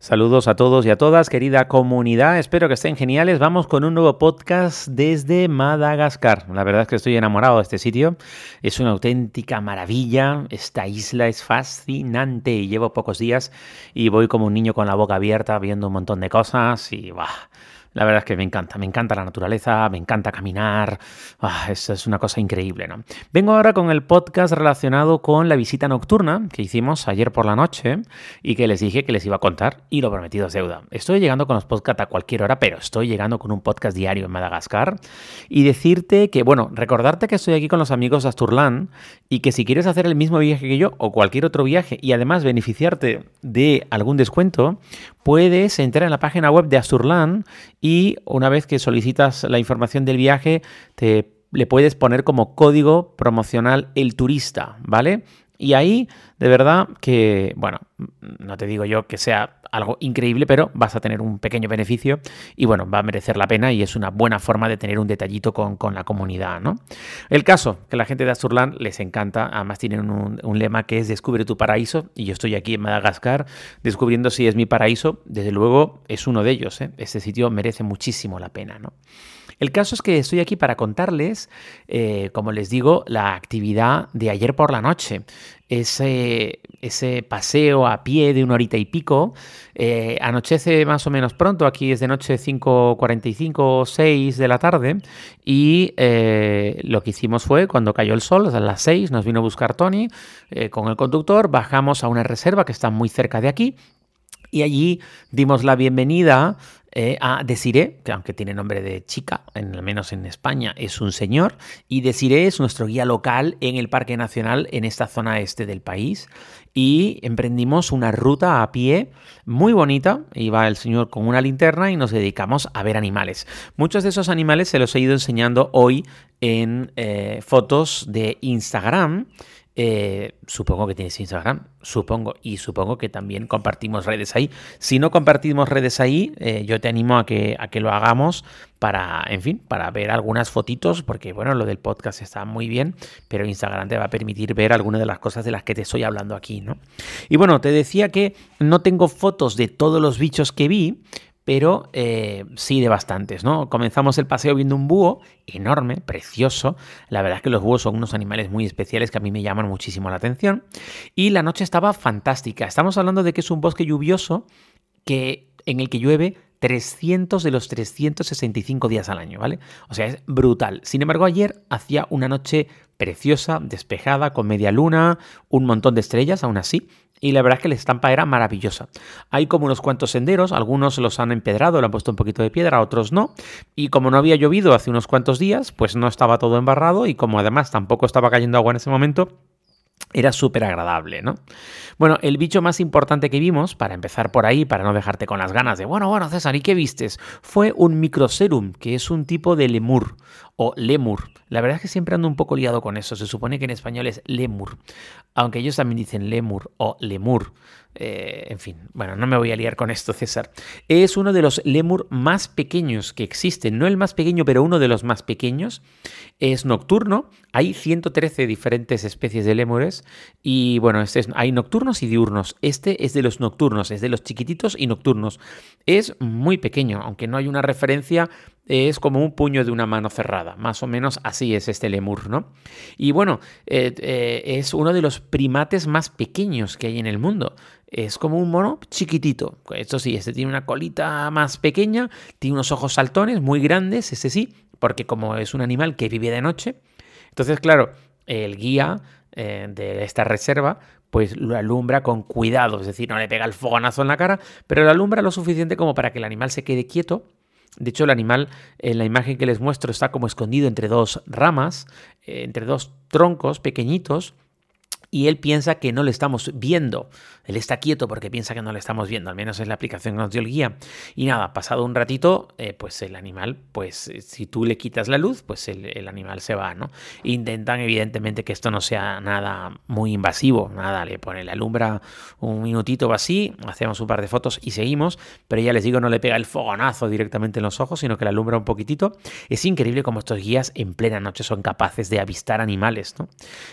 Saludos a todos y a todas, querida comunidad. Espero que estén geniales. Vamos con un nuevo podcast desde Madagascar. La verdad es que estoy enamorado de este sitio. Es una auténtica maravilla. Esta isla es fascinante. Llevo pocos días y voy como un niño con la boca abierta viendo un montón de cosas y bah, la verdad es que me encanta, me encanta la naturaleza, me encanta caminar, ah, es una cosa increíble, ¿no? Vengo ahora con el podcast relacionado con la visita nocturna que hicimos ayer por la noche y que les dije que les iba a contar y lo prometido es deuda. Estoy llegando con los podcasts a cualquier hora, pero estoy llegando con un podcast diario en Madagascar y decirte que, bueno, recordarte que estoy aquí con los amigos de Asturlan y que si quieres hacer el mismo viaje que yo o cualquier otro viaje y además beneficiarte de algún descuento, puedes entrar en la página web de Asturlan y una vez que solicitas la información del viaje, te le puedes poner como código promocional el turista, ¿vale? Y ahí, de verdad que, bueno, no te digo yo que sea algo increíble, pero vas a tener un pequeño beneficio y bueno, va a merecer la pena y es una buena forma de tener un detallito con, la comunidad, ¿no? El caso, que la gente de Asturland les encanta, además tienen un, un, lema que es descubre tu paraíso y yo estoy aquí en Madagascar descubriendo si es mi paraíso, desde luego es uno de ellos, ¿eh? este sitio merece muchísimo la pena, ¿no? El caso es que estoy aquí para contarles, eh, como les digo, la actividad de ayer por la noche. Ese, paseo a pie de una horita y pico. Eh, anochece más o menos pronto, aquí es de noche 5.45 o 6 de la tarde. Y eh, lo que hicimos fue, cuando cayó el sol, a las 6, nos vino a buscar Tony con el conductor, bajamos a una reserva que está muy cerca de aquí. Y allí dimos la bienvenida eh, a Desiré, que aunque tiene nombre de chica, en, al menos en España es un señor, y Desiré es nuestro guía local en el Parque Nacional en esta zona este del país. Y emprendimos una ruta a pie muy bonita, iba el señor con una linterna y nos dedicamos a ver animales. Muchos de esos animales se los he ido enseñando hoy en eh, fotos de Instagram. Eh, supongo que tienes Instagram, supongo, y supongo que también compartimos redes ahí. Si no compartimos redes ahí, eh, yo te animo a que, a que lo hagamos para, en fin, para ver algunas fotitos, porque bueno, lo del podcast está muy bien, pero Instagram te va a permitir ver algunas de las cosas de las que te estoy hablando aquí, ¿no? Y bueno, te decía que no tengo fotos de todos los bichos que vi, pero eh, sí de bastantes, ¿no? Comenzamos el paseo viendo un búho enorme, precioso. La verdad es que los búhos son unos animales muy especiales que a mí me llaman muchísimo la atención. Y la noche estaba fantástica. Estamos hablando de que es un bosque lluvioso que, en el que llueve 300 de los 365 días al año, ¿vale? O sea, es brutal. Sin embargo, ayer hacía una noche preciosa, despejada, con media luna, un montón de estrellas, aún así, y la verdad es que la estampa era maravillosa. Hay como unos cuantos senderos, algunos los han empedrado, le han puesto un poquito de piedra, otros no. Y como no había llovido hace unos cuantos días, pues no estaba todo embarrado y como además tampoco estaba cayendo agua en ese momento, era súper agradable, ¿no? Bueno, el bicho más importante que vimos, para empezar por ahí, para no dejarte con las ganas de, bueno, bueno, César, ¿y qué vistes? Fue un microserum, que es un tipo de lemur o lemur. La verdad es que siempre ando un poco liado con eso. Se supone que en español es lemur, aunque ellos también dicen lemur o lemur. Eh, en fin, bueno, no me voy a liar con esto, César. Es uno de los lemur más pequeños que existen. No el más pequeño, pero uno de los más pequeños. Es nocturno. Hay 113 diferentes especies de lemures. Y bueno, este hay nocturnos y diurnos. Este es de los nocturnos, es de los chiquititos y nocturnos. Es muy pequeño, aunque no hay una referencia es como un puño de una mano cerrada, más o menos así es este lemur, ¿no? Y bueno, eh, eh, es uno de los primates más pequeños que hay en el mundo. Es como un mono chiquitito. Esto sí, este tiene una colita más pequeña, tiene unos ojos saltones muy grandes, este sí, porque como es un animal que vive de noche, entonces claro, el guía eh, de esta reserva pues lo alumbra con cuidado, es decir, no le pega el fogonazo en la cara, pero lo alumbra lo suficiente como para que el animal se quede quieto de hecho, el animal en la imagen que les muestro está como escondido entre dos ramas, eh, entre dos troncos pequeñitos. Y él piensa que no le estamos viendo. Él está quieto porque piensa que no le estamos viendo, al menos es la aplicación que nos dio el guía. Y nada, pasado un ratito, eh, pues el animal, pues eh, si tú le quitas la luz, pues el, animal se va, ¿no? Intentan evidentemente que esto no sea nada muy invasivo, nada, le pone la alumbra un minutito o así, hacemos un par de fotos y seguimos, pero ya les digo, no le pega el fogonazo directamente en los ojos, sino que la alumbra un poquitito. Es increíble cómo estos guías en plena noche son capaces de avistar animales, ¿no?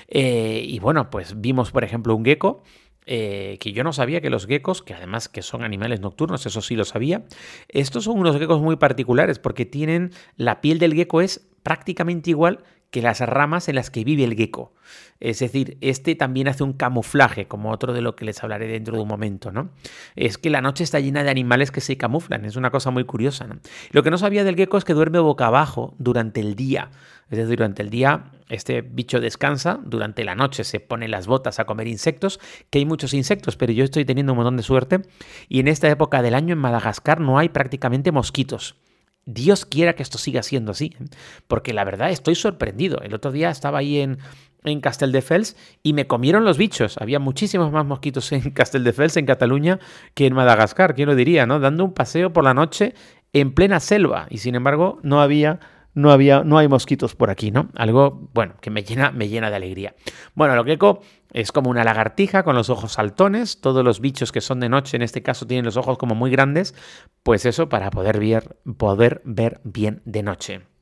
Eh, y bueno, pues vimos, por ejemplo, un gecko eh, que yo no sabía que los geckos, que además que son animales nocturnos, eso sí lo sabía, estos son unos geckos muy particulares porque tienen, la piel del gecko es prácticamente igual que las ramas en las que vive el gecko. Es decir, este también hace un camuflaje, como otro de lo que les hablaré dentro de un momento, ¿no? Es que la noche está llena de animales que se camuflan, es una cosa muy curiosa. Lo que no sabía del gecko es que duerme boca abajo durante el día. Es decir, durante el día este bicho descansa, durante la noche se pone las botas a comer insectos, que hay muchos insectos, pero yo estoy teniendo un montón de suerte y en esta época del año en Madagascar no hay prácticamente mosquitos. Dios quiera que esto siga siendo así, porque la verdad estoy sorprendido. El otro día estaba ahí en, en Casteldefels y me comieron los bichos. Había muchísimos más mosquitos en Casteldefels, en Cataluña, que en Madagascar, quién lo diría, ¿no? Dando un paseo por la noche en plena selva y sin embargo no había no había, no hay mosquitos por aquí, ¿no? Algo, bueno, que me llena, me llena de alegría. Bueno, lo gecko es como una lagartija con los ojos saltones. Todos los bichos que son de noche, en este caso, tienen los ojos como muy grandes. Pues eso, para poder ver, poder ver bien de noche.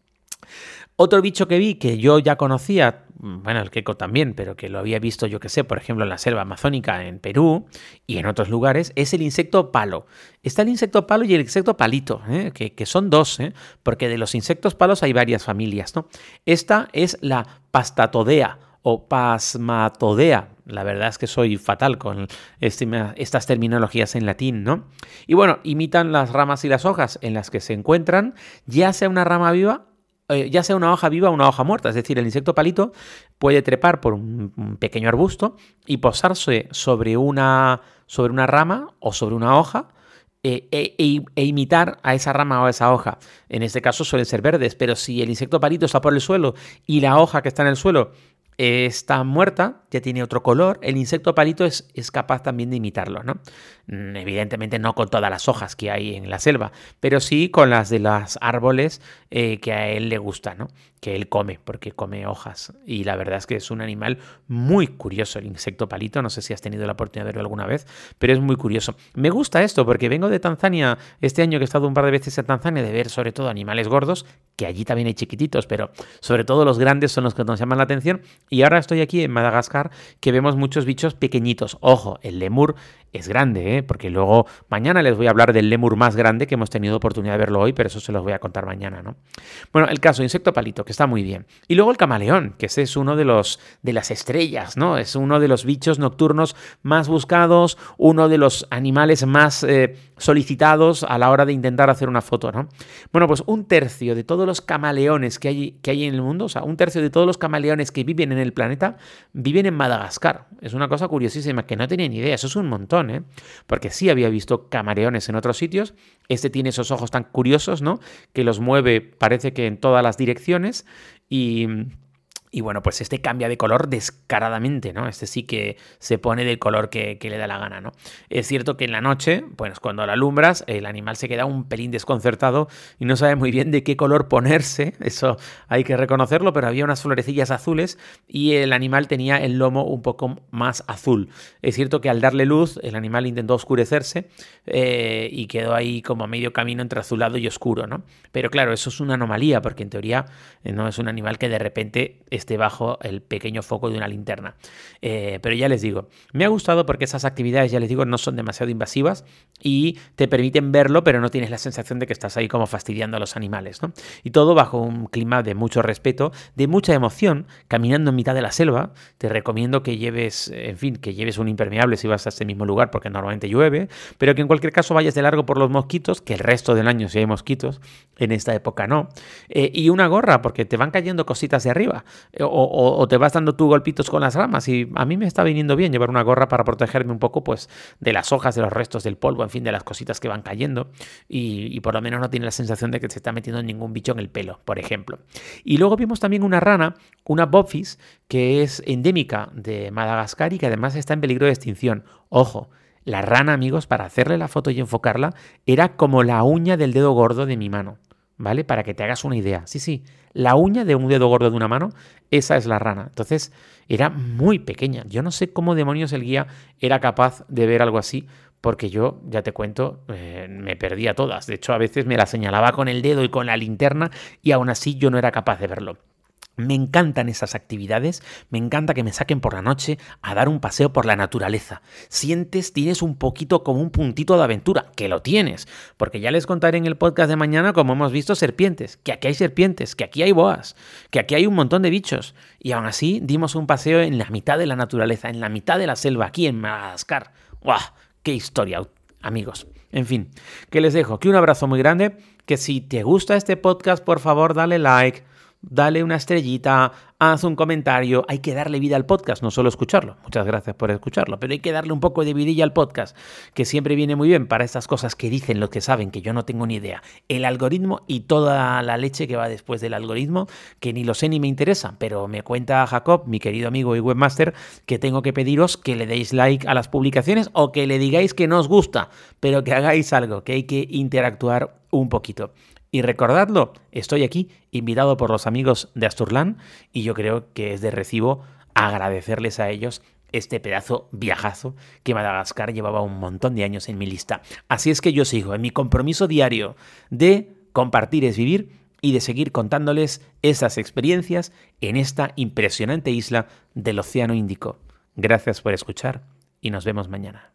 Otro bicho que vi que yo ya conocía, bueno, el queco también, pero que lo había visto yo que sé, por ejemplo, en la selva amazónica en Perú y en otros lugares, es el insecto palo. Está el insecto palo y el insecto palito, ¿eh? que, son dos, ¿eh? porque de los insectos palos hay varias familias. ¿no? Esta es la pastatodea o pasmatodea. La verdad es que soy fatal con estas terminologías en latín, ¿no? Y bueno, imitan las ramas y las hojas en las que se encuentran, ya sea una rama viva eh, ya sea una hoja viva o una hoja muerta. Es decir, el insecto palito puede trepar por un, pequeño arbusto y posarse sobre una, sobre una rama o sobre una hoja. Eh, e, e, e, imitar a esa rama o a esa hoja. En este caso suelen ser verdes, pero si el insecto palito está por el suelo y la hoja que está en el suelo está muerta, ya tiene otro color, el insecto palito es, es, capaz también de imitarlo, ¿no? Mm, evidentemente no con todas las hojas que hay en la selva, pero sí con las de los árboles eh, que a él le gusta, ¿no? Que él come, porque come hojas. Y la verdad es que es un animal muy curioso el insecto palito, no sé si has tenido la oportunidad de verlo alguna vez, pero es muy curioso. Me gusta esto porque vengo de Tanzania, este año que he estado un par de veces en Tanzania, de ver sobre todo animales gordos, que allí también hay chiquititos, pero sobre todo los grandes son los que nos llaman la atención y ahora estoy aquí en Madagascar que vemos muchos bichos pequeñitos. Ojo, el lemur es grande, ¿eh? Porque luego mañana les voy a hablar del lemur más grande que hemos tenido oportunidad de verlo hoy, pero eso se los voy a contar mañana, ¿no? Bueno, el caso insecto palito, que está muy bien. Y luego el camaleón, que ese es uno de los de las estrellas, ¿no? Es uno de los bichos nocturnos más buscados, uno de los animales más eh, solicitados a la hora de intentar hacer una foto, ¿no? Bueno, pues un tercio de todos los camaleones que hay, que hay en el mundo, o sea, un tercio de todos los camaleones que viven en el planeta, viven en Madagascar. Es una cosa curiosísima que no tenía ni idea, eso es un montón, ¿eh? Porque sí había visto camaleones en otros sitios, este tiene esos ojos tan curiosos, ¿no? Que los mueve, parece que en todas las direcciones y y bueno, pues este cambia de color descaradamente, ¿no? Este sí que se pone del color que, le da la gana, ¿no? Es cierto que en la noche, pues cuando la alumbras, el animal se queda un pelín desconcertado y no sabe muy bien de qué color ponerse, eso hay que reconocerlo, pero había unas florecillas azules y el animal tenía el lomo un poco más azul. Es cierto que al darle luz, el animal intentó oscurecerse eh, y quedó ahí como a medio camino entre azulado y oscuro, ¿no? Pero claro, eso es una anomalía, porque en teoría eh, no es un animal que de repente esté bajo el pequeño foco de una linterna. Eh, pero ya les digo, me ha gustado porque esas actividades, ya les digo, no son demasiado invasivas y te permiten verlo, pero no tienes la sensación de que estás ahí como fastidiando a los animales. ¿no? Y todo bajo un clima de mucho respeto, de mucha emoción, caminando en mitad de la selva. Te recomiendo que lleves, en fin, que lleves un impermeable si vas a este mismo lugar porque normalmente llueve, pero que en cualquier caso vayas de largo por los mosquitos, que el resto del año si hay mosquitos, en esta época no. Eh, y una gorra porque te van cayendo cositas de arriba. O, te vas dando tú golpitos con las ramas y a mí me está viniendo bien llevar una gorra para protegerme un poco pues de las hojas, de los restos del polvo, en fin, de las cositas que van cayendo y, por lo menos no tiene la sensación de que se está metiendo ningún bicho en el pelo, por ejemplo. Y luego vimos también una rana, una bopfis, que es endémica de Madagascar y que además está en peligro de extinción. Ojo, la rana, amigos, para hacerle la foto y enfocarla, era como la uña del dedo gordo de mi mano. ¿Vale? Para que te hagas una idea. Sí, sí, la uña de un dedo gordo de una mano, esa es la rana. Entonces, era muy pequeña. Yo no sé cómo demonios el guía era capaz de ver algo así, porque yo, ya te cuento, eh, me perdía todas. De hecho, a veces me la señalaba con el dedo y con la linterna y aún así yo no era capaz de verlo. Me encantan esas actividades, me encanta que me saquen por la noche a dar un paseo por la naturaleza. Sientes, tienes un poquito como un puntito de aventura, que lo tienes, porque ya les contaré en el podcast de mañana como hemos visto serpientes, que aquí hay serpientes, que aquí hay boas, que aquí hay un montón de bichos. Y aún así dimos un paseo en la mitad de la naturaleza, en la mitad de la selva, aquí en Madagascar. ¡Guau! ¡Qué historia, amigos! En fin, que les dejo, que un abrazo muy grande, que si te gusta este podcast, por favor dale like dale una estrellita, haz un comentario. Hay que darle vida al podcast, no solo escucharlo. Muchas gracias por escucharlo, pero hay que darle un poco de vidilla al podcast, que siempre viene muy bien para estas cosas que dicen los que saben, que yo no tengo ni idea. El algoritmo y toda la leche que va después del algoritmo, que ni lo sé ni me interesa, pero me cuenta Jacob, mi querido amigo y webmaster, que tengo que pediros que le deis like a las publicaciones o que le digáis que no os gusta, pero que hagáis algo, que hay que interactuar un poquito. Y recordadlo, estoy aquí invitado por los amigos de Asturlan y yo creo que es de recibo agradecerles a ellos este pedazo viajazo que Madagascar llevaba un montón de años en mi lista. Así es que yo sigo en mi compromiso diario de compartir es vivir y de seguir contándoles esas experiencias en esta impresionante isla del Océano Índico. Gracias por escuchar y nos vemos mañana.